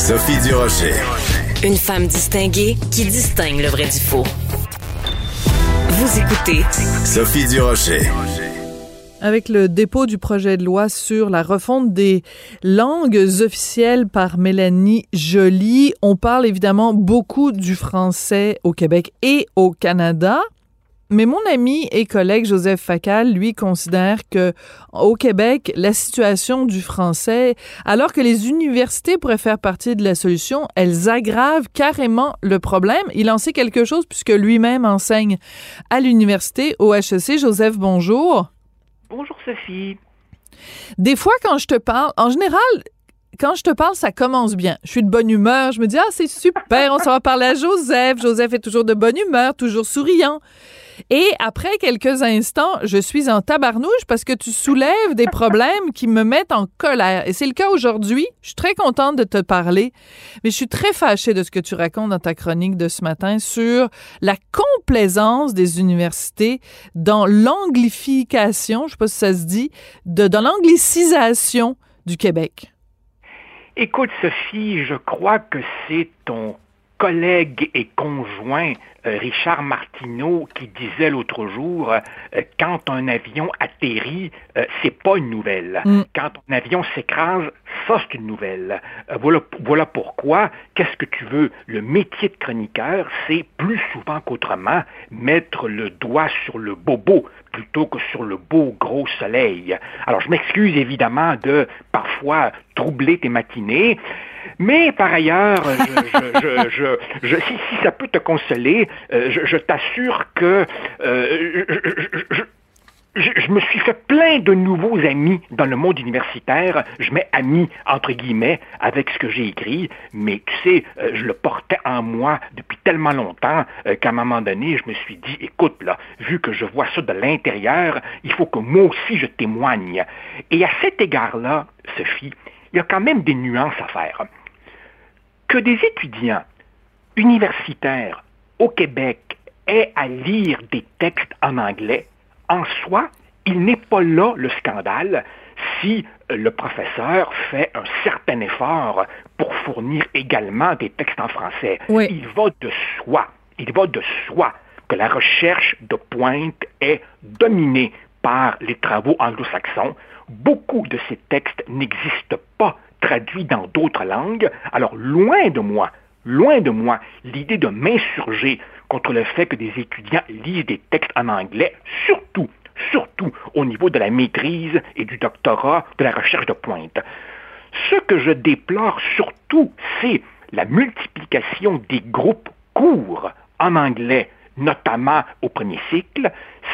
Sophie Durocher. Une femme distinguée qui distingue le vrai du faux. Vous écoutez Sophie Durocher. Avec le dépôt du projet de loi sur la refonte des langues officielles par Mélanie Joly, on parle évidemment beaucoup du français au Québec et au Canada. Mais mon ami et collègue Joseph Facal, lui, considère que au Québec, la situation du français, alors que les universités pourraient faire partie de la solution, elles aggravent carrément le problème. Il en sait quelque chose puisque lui-même enseigne à l'université au HEC. Joseph, bonjour. Bonjour Sophie. Des fois, quand je te parle, en général, quand je te parle, ça commence bien. Je suis de bonne humeur. Je me dis, ah, c'est super, on s'en va parler à Joseph. Joseph est toujours de bonne humeur, toujours souriant. Et après quelques instants, je suis en tabarnouche parce que tu soulèves des problèmes qui me mettent en colère. Et c'est le cas aujourd'hui. Je suis très contente de te parler, mais je suis très fâchée de ce que tu racontes dans ta chronique de ce matin sur la complaisance des universités dans l'anglification, je sais pas si ça se dit, de, dans l'anglicisation du Québec. Écoute, Sophie, je crois que c'est ton collègue et conjoint euh, Richard Martineau qui disait l'autre jour euh, quand un avion atterrit, euh, c'est pas une nouvelle. Mm. Quand un avion s'écrase, ça c'est une nouvelle. voilà, voilà pourquoi, qu'est-ce que tu veux? Le métier de chroniqueur, c'est plus souvent qu'autrement mettre le doigt sur le bobo plutôt que sur le beau gros soleil. Alors je m'excuse évidemment de parfois troubler tes matinées. Mais par ailleurs, je, si, ça peut te consoler, euh, je, t'assure que euh, je, me suis fait plein de nouveaux amis dans le monde universitaire. Je mets amis entre guillemets avec ce que j'ai écrit, mais tu sais, euh, je le portais en moi depuis tellement longtemps qu'à un moment donné, je me suis dit, écoute là, vu que je vois ça de l'intérieur, il faut que moi aussi je témoigne. Et à cet égard-là, Sophie, il y a quand même des nuances à faire. Que des étudiants universitaires au Québec aient à lire des textes en anglais, en soi, il n'est pas là le scandale si le professeur fait un certain effort pour fournir également des textes en français. Il va de soi, il va de soi que la recherche de pointe est dominée par les travaux anglo-saxons. Beaucoup de ces textes n'existent pas traduits dans d'autres langues. Alors, loin de moi, loin de moi l'idée de m'insurger contre le fait que des étudiants lisent des textes en anglais, surtout, surtout au niveau de la maîtrise et du doctorat, de la recherche de pointe. Ce que je déplore surtout, c'est la multiplication des groupes courts en anglais notamment au premier cycle,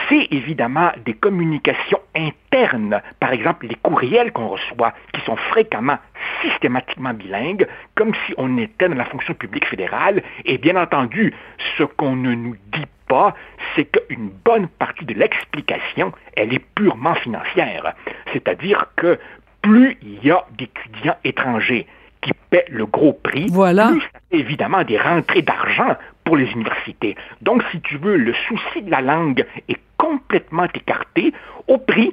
c'est évidemment des communications internes, par exemple les courriels qu'on reçoit, qui sont fréquemment systématiquement bilingues, comme si on était dans la fonction publique fédérale, et bien entendu, ce qu'on ne nous dit pas, c'est qu'une bonne partie de l'explication, elle est purement financière. C'est-à-dire que plus il y a d'étudiants étrangers qui paient le gros prix, voilà. plus évidemment des rentrées d'argent pour les universités. Donc, si tu veux, le souci de la langue est complètement écarté au prix,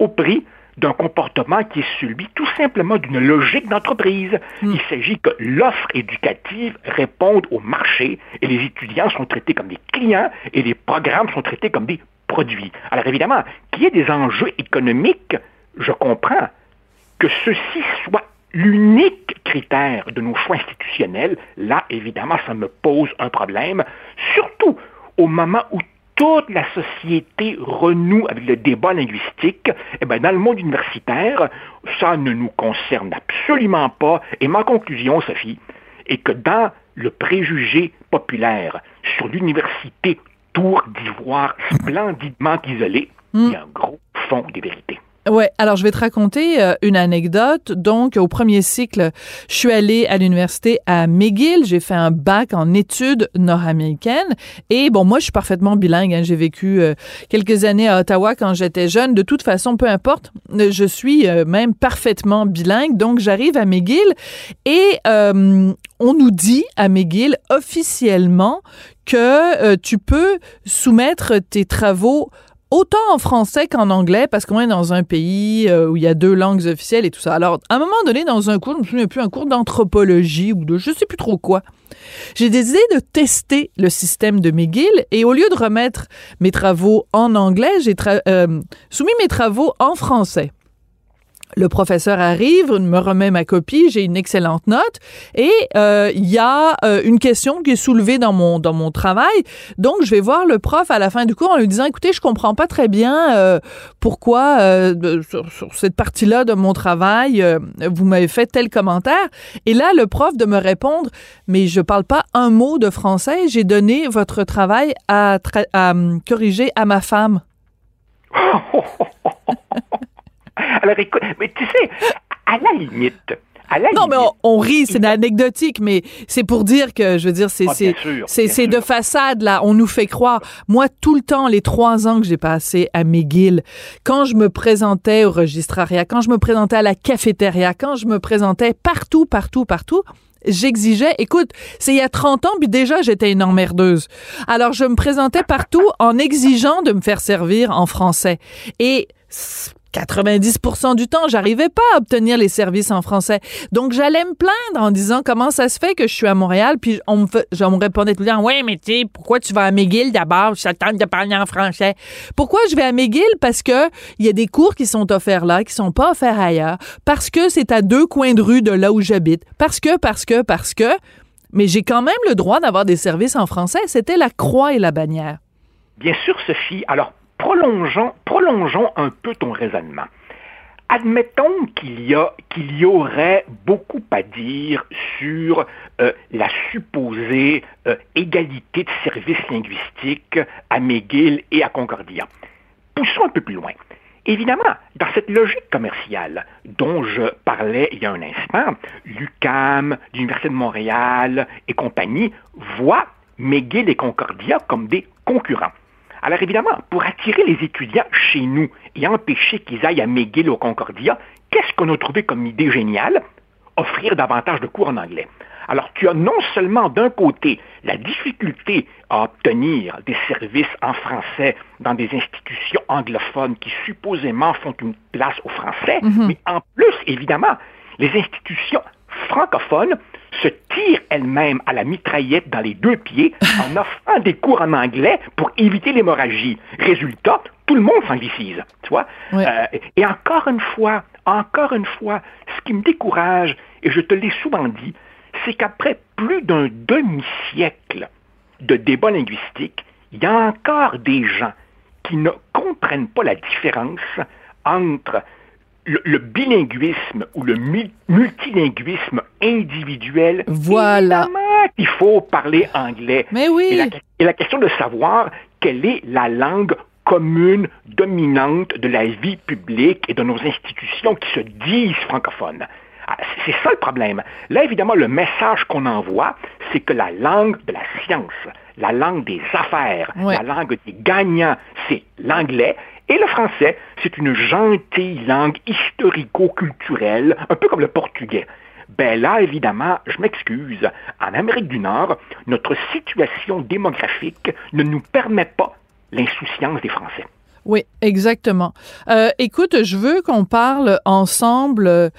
au prix d'un comportement qui est celui tout simplement d'une logique d'entreprise. Hmm. Il s'agit que l'offre éducative réponde au marché et les étudiants sont traités comme des clients et les programmes sont traités comme des produits. Alors évidemment, qu'il y ait des enjeux économiques, je comprends. Que ceci soit l'unique critère de nos choix institutionnels, là, évidemment, ça me pose un problème, surtout au moment où toute la société renoue avec le débat linguistique, eh bien, dans le monde universitaire, ça ne nous concerne absolument pas. Et ma conclusion, Sophie, est que dans le préjugé populaire sur l'université Tour d'Ivoire splendidement isolée, il y a un gros fond des vérités. Ouais, alors je vais te raconter euh, une anecdote. Donc, au premier cycle, je suis allée à l'université à McGill. J'ai fait un bac en études nord-américaines. Et bon, moi, je suis parfaitement bilingue. Hein. J'ai vécu euh, quelques années à Ottawa quand j'étais jeune. De toute façon, peu importe, euh, je suis même parfaitement bilingue. Donc, j'arrive à McGill et on nous dit à McGill officiellement que tu peux soumettre tes travaux autant en français qu'en anglais, parce qu'on est dans un pays euh, où il y a deux langues officielles et tout ça. Alors, à un moment donné, dans un cours, je me souviens plus, un cours d'anthropologie ou de je sais plus trop quoi, j'ai décidé de tester le système de McGill et au lieu de remettre mes travaux en anglais, j'ai euh, soumis mes travaux en français. Le professeur arrive, me remet ma copie, j'ai une excellente note et euh, il y a euh, une question qui est soulevée dans mon dans mon travail. Donc je vais voir le prof à la fin du cours en lui disant écoutez, je comprends pas très bien euh, pourquoi sur, cette partie-là de mon travail vous m'avez fait tel commentaire et là le prof de me répondre mais je parle pas un mot de français, j'ai donné votre travail à, à corriger à ma femme. Alors écoute, mais tu sais, à la limite, non, mais on, rit, c'est anecdotique, mais c'est pour dire que, je veux dire, c'est ah, c'est de façade, là. On nous fait croire. Moi, tout le temps, les trois ans que j'ai passé à McGill, quand je me présentais au registrariat, quand je me présentais à la cafétéria, quand je me présentais partout, partout, partout, j'exigeais, écoute, c'est il y a 30 ans, puis déjà j'étais une emmerdeuse. Alors je me présentais partout en exigeant de me faire servir en français. Et 90% du temps, j'arrivais pas à obtenir les services en français. Donc, j'allais me plaindre en disant comment ça se fait que je suis à Montréal, puis on me, répondait tout le temps, ouais, mais tu sais, pourquoi tu vas à McGill d'abord? Je t'attends de parler en français. Pourquoi je vais à McGill? Parce que il y a des cours qui sont offerts là, qui sont pas offerts ailleurs, parce que c'est à deux coins de rue de là où j'habite, parce que, parce que, parce que, mais j'ai quand même le droit d'avoir des services en français. C'était la croix et la bannière. Bien sûr, Sophie. Alors, prolongeons, un peu ton raisonnement. Admettons qu'il y, qu'il y aurait beaucoup à dire sur euh, la supposée euh, égalité de services linguistiques à McGill et à Concordia. Poussons un peu plus loin. Évidemment, dans cette logique commerciale dont je parlais il y a un instant, l'UCAM, l'Université de Montréal et compagnie voient McGill et Concordia comme des concurrents. Alors évidemment, pour attirer les étudiants chez nous et empêcher qu'ils aillent à McGill ou Concordia, qu'est-ce qu'on a trouvé comme idée géniale? Offrir davantage de cours en anglais. Alors tu as non seulement d'un côté la difficulté à obtenir des services en français dans des institutions anglophones qui supposément font une place aux Français, mhm. mais en plus, évidemment, les institutions francophones se tire elle-même à la mitraillette dans les deux pieds en offrant des cours en anglais pour éviter l'hémorragie. Résultat, tout le monde s'anglicise, tu vois. Euh, et encore une fois, encore une fois, ce qui me décourage, et je te l'ai souvent dit, c'est qu'après plus d'un demi-siècle de débat linguistique, il y a encore des gens qui ne comprennent pas la différence entre le, bilinguisme ou le multilinguisme individuel, voilà. il faut parler anglais. Mais oui. Et la, et la, question de savoir quelle est la langue commune dominante de la vie publique et de nos institutions qui se disent francophones. Ah, c'est ça le problème. Là, évidemment, le message qu'on envoie, c'est que la langue de la science, la langue des affaires, la langue des gagnants, c'est l'anglais. Et le français, c'est une gentille langue historico-culturelle, un peu comme le portugais. Ben là, évidemment, je m'excuse, en Amérique du Nord, notre situation démographique ne nous permet pas l'insouciance des Français. Oui, exactement. Euh, écoute, je veux qu'on parle ensemble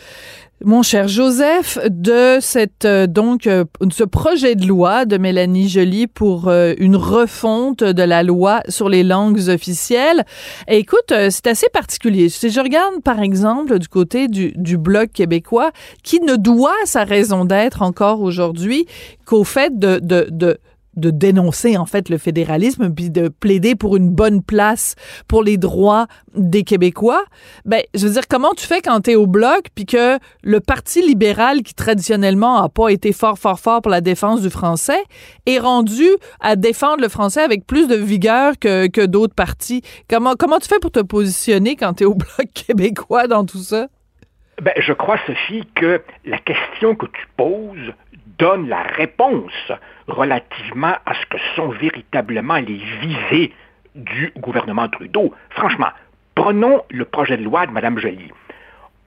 mon cher Joseph, de cette euh, donc euh, ce projet de loi de Mélanie Joly pour euh, une refonte de la loi sur les langues officielles. écoute, c'est assez particulier. Si je regarde par exemple du côté du, du bloc québécois, qui ne doit sa raison d'être encore aujourd'hui qu'au fait de, de, de de dénoncer en fait le fédéralisme puis de plaider pour une bonne place pour les droits des Québécois, ben je veux dire comment tu fais quand tu es au bloc puis que le parti libéral qui traditionnellement a pas été fort fort fort pour la défense du français est rendu à défendre le français avec plus de vigueur que, que d'autres partis? Comment comment tu fais pour te positionner quand tu es au bloc québécois dans tout ça? Ben, je crois, Sophie, que la question que tu poses donne la réponse relativement à ce que sont véritablement les visées du gouvernement Trudeau. Franchement, prenons le projet de loi de Mme Joly.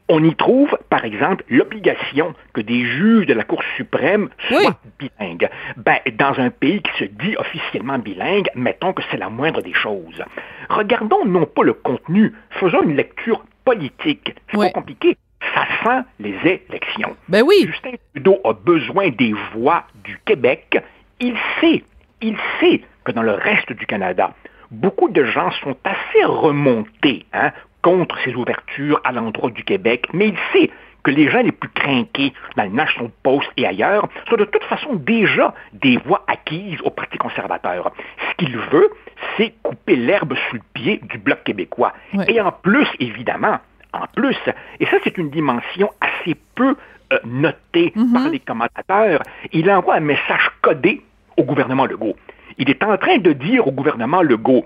on y trouve, par exemple, l'obligation que des juges de la Cour suprême soient bilingues. Ben, dans un pays qui se dit officiellement bilingue, mettons que c'est la moindre des choses. Regardons non pas le contenu, faisons une lecture politique. C'est pas compliqué. Ça sent les élections. Ben oui. Justin Trudeau a besoin des voix du Québec. Il sait, il sait que dans le reste du Canada, beaucoup de gens sont assez remontés hein, contre ces ouvertures à l'endroit du Québec, mais il sait que les gens les plus crainqués dans le National Post et ailleurs sont de toute façon déjà des voix acquises au Parti conservateur. Ce qu'il veut, c'est couper l'herbe sous le pied du Bloc québécois. Et en plus, évidemment, en plus, et ça c'est une dimension assez peu euh, notée mm-hmm. par les commentateurs, il envoie un message codé au gouvernement Legault. Il est en train de dire au gouvernement Legault,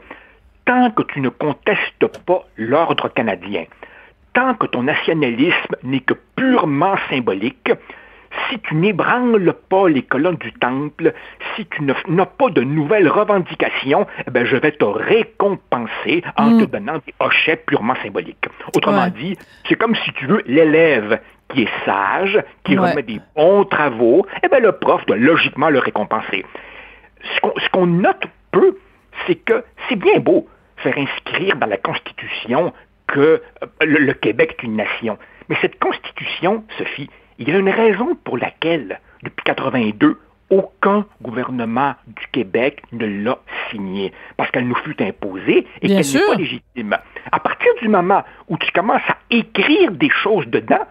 tant que tu ne contestes pas l'ordre canadien, tant que ton nationalisme n'est que purement symbolique, si tu n'ébranles pas les colonnes du temple, si tu n'as pas de nouvelles revendications, eh ben, je vais te récompenser en te mm. donnant des hochets purement symboliques. Autrement dit, c'est comme si tu veux l'élève qui est sage, qui remet des bons travaux, eh ben, le prof doit logiquement le récompenser. Ce qu'on note peu, c'est que c'est bien beau faire inscrire dans la Constitution que euh, le, Québec est une nation. Mais cette Constitution, Sophie, il y a une raison pour laquelle, depuis 82, aucun gouvernement du Québec ne l'a signée, parce qu'elle nous fut imposée et qu'elle n'est pas légitime. À partir du moment où tu commences à écrire des choses dedans,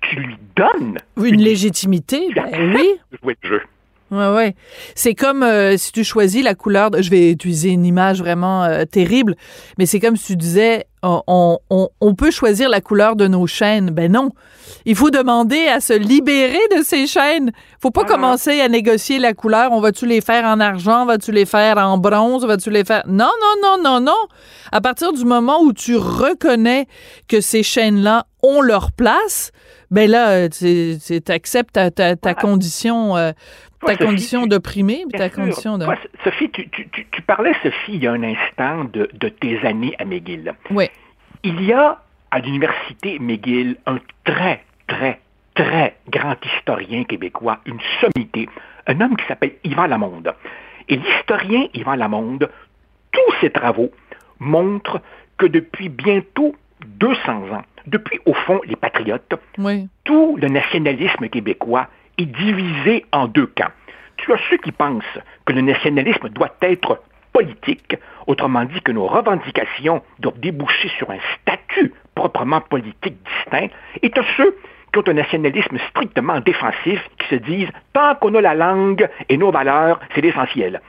tu lui donnes une, légitimité. Ben oui. Jouer le jeu. Ouais, ouais. C'est comme euh, si tu choisis la couleur. De, je vais utiliser une image vraiment euh, terrible, mais c'est comme si tu disais on, on, on, peut choisir la couleur de nos chaînes. Ben non. Il faut demander à se libérer de ces chaînes. Faut pas commencer à négocier la couleur. On va-tu les faire en argent? Va-tu les faire en bronze? Va-tu les faire? Non, non, non, non, non. À partir du moment où tu reconnais que ces chaînes-là ont leur place, ben là, tu acceptes ta, ta, ta condition euh, ta condition d'opprimé, ta condition de... Sophie, tu, tu, tu, parlais, Sophie, il y a un instant de, de tes années à McGill. Oui. Il y a à l'université McGill un très, très, très grand historien québécois, une sommité, un homme qui s'appelle Yvan Lamonde. Et l'historien Yvan Lamonde, tous ses travaux montrent que depuis bientôt 200 ans, depuis au fond les patriotes, tout le nationalisme québécois est divisé en deux camps. Tu as ceux qui pensent que le nationalisme doit être politique, autrement dit que nos revendications doivent déboucher sur un statut proprement politique distinct, et tu as ceux qui ont un nationalisme strictement défensif, qui se disent tant qu'on a la langue et nos valeurs, c'est l'essentiel.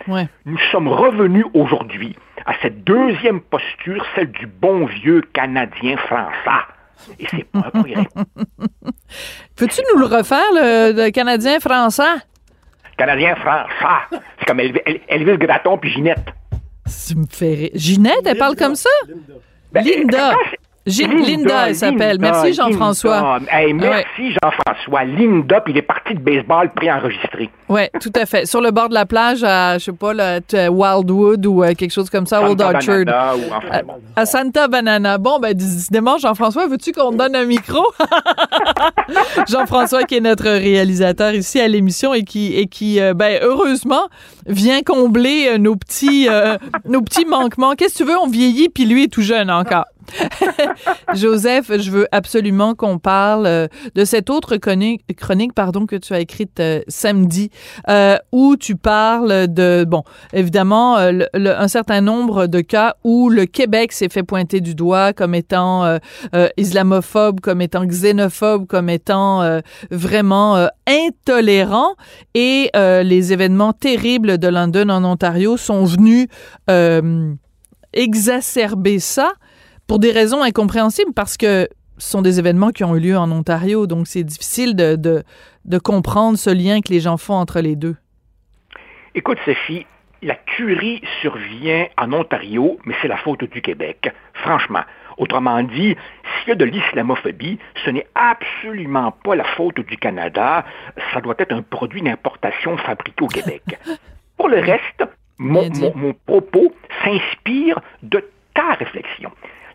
Nous sommes revenus aujourd'hui à cette deuxième posture, celle du bon vieux Canadien français. Et c'est pas Peux-tu nous le refaire, le, Canadien français? Canadien français. C'est comme Elvis Graton puis Ginette. Ça me fait Ginette, elle parle comme ça? Linda. Ben, Linda, elle s'appelle. Merci Jean-François. merci Jean-François. Linda, puis il est parti de baseball préenregistré. Oui, tout à fait. Sur le bord de la plage à, je sais pas, Wildwood ou euh, quelque chose comme ça, Old Orchard. à, Santa Banana. Bon, ben, décidément, Jean-François, veux-tu qu'on te donne un micro? Jean-François, qui est notre réalisateur ici à l'émission et qui, et qui euh, ben, heureusement, vient combler euh, nos petits, nos petits manquements. Qu'est-ce que tu veux? On vieillit, puis lui est tout jeune encore. Joseph, je veux absolument qu'on parle euh, de cette autre chronique, pardon, que tu as écrite euh, samedi, euh, où tu parles de, bon, évidemment, un certain nombre de cas où le Québec s'est fait pointer du doigt comme étant islamophobe, comme étant xénophobe, comme étant vraiment intolérant. Et les événements terribles de London en Ontario sont venus exacerber ça pour des raisons incompréhensibles parce que ce sont des événements qui ont eu lieu en Ontario, donc c'est difficile de, de, comprendre ce lien que les gens font entre les deux. Écoute, Sophie, la tuerie survient en Ontario, mais c'est la faute du Québec, franchement. Autrement dit, s'il y a de l'islamophobie, ce n'est absolument pas la faute du Canada, ça doit être un produit d'importation fabriqué au Québec. Pour le reste, mon propos s'inspire de ta réflexion.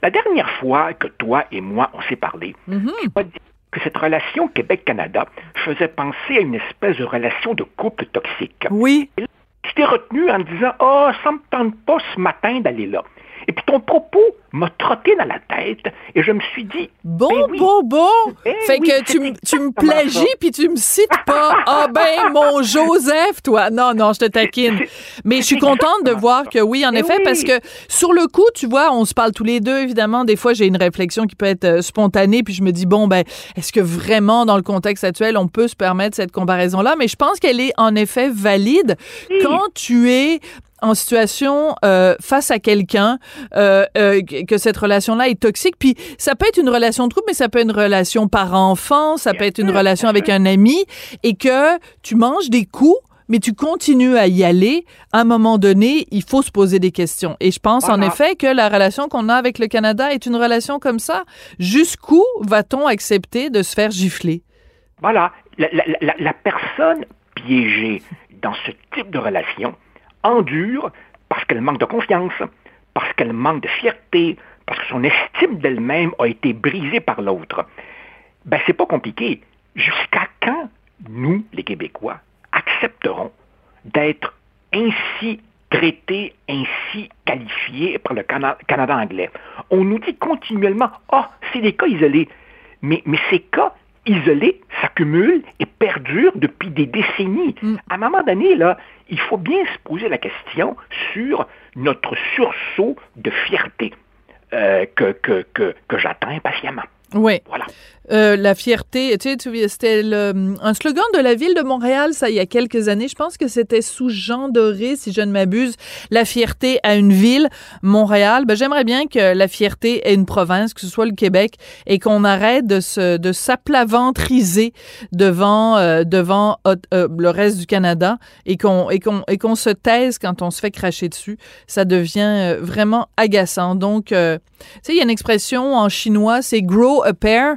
La dernière fois que toi et moi, on s'est parlé, Mhm. tu m'as dit que cette relation Québec-Canada faisait penser à une espèce de relation de couple toxique. Oui. Tu t'es retenu en disant « Oh, ça me tente pas ce matin d'aller là ». Et puis ton propos m'a trotté dans la tête et je me suis dit Bon, Ben oui. bon, bon. Eh fait oui, que tu, me plagies puis tu me cites pas. Ah ben, mon Joseph, toi. Non, non, je te taquine. Mais je suis contente de voir que oui, en Eh effet, oui. parce que sur le coup, tu vois, on se parle tous les deux, évidemment. Des fois, j'ai une réflexion qui peut être euh, spontanée, puis je me dis, bon, ben, est-ce que vraiment, dans le contexte actuel, on peut se permettre cette comparaison-là? Mais je pense qu'elle est en effet valide quand tu es en situation euh, face à quelqu'un euh, euh, que cette relation-là est toxique. Puis ça peut être une relation de couple, mais ça peut être une relation par-enfant, ça Bien peut être une relation avec un ami, et que tu manges des coups, mais tu continues à y aller. À un moment donné, il faut se poser des questions. Et je pense en effet que la relation qu'on a avec le Canada est une relation comme ça. Jusqu'où va-t-on accepter de se faire gifler? Voilà, la, la- la- la personne piégée dans ce type de relation endure parce qu'elle manque de confiance, parce qu'elle manque de fierté, parce que son estime d'elle-même a été brisée par l'autre. Ben, c'est pas compliqué. Jusqu'à quand nous, les Québécois, accepterons d'être ainsi traités, ainsi qualifiés par le Cana- Canada anglais? On nous dit continuellement, ah, c'est des cas isolés. Mais, mais ces cas isolés s'accumulent et perdurent depuis des décennies. À un moment donné, là, il faut bien se poser la question sur notre sursaut de fierté euh, que, que, que, que j'attends impatiemment. Oui. Voilà. Euh, la fierté, tu sais, c'était un slogan de la ville de Montréal, ça, il y a quelques années. Je pense que c'était sous Jean Doré, si je ne m'abuse. La fierté à une ville, Montréal. Ben, j'aimerais bien que la fierté ait une province, que ce soit le Québec, et qu'on arrête de se, de s'aplaventriser devant, euh, devant euh, euh, le reste du Canada et qu'on, et qu'on, et qu'on se taise quand on se fait cracher dessus. Ça devient euh, vraiment agaçant. Donc, tu sais, il y a une expression en chinois, c'est grow a pair.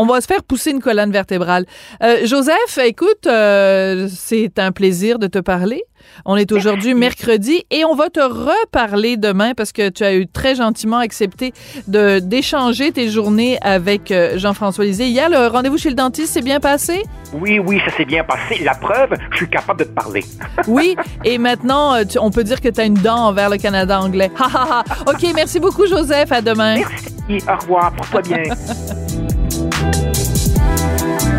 On va se faire pousser une colonne vertébrale. Euh, Joseph, écoute, euh, c'est un plaisir de te parler. On est aujourd'hui mercredi et on va te reparler demain parce que tu as eu très gentiment accepté de d'échanger tes journées avec euh, Jean-François Lisée. Hier, le rendez-vous chez le dentiste s'est bien passé? Oui, oui, ça s'est bien passé. La preuve, je suis capable de te parler. Oui. Et maintenant, tu- on peut dire que tu as une dent envers le Canada anglais. OK, merci beaucoup, Joseph. À demain. Merci. Au revoir. Porte-toi bien. Thank you.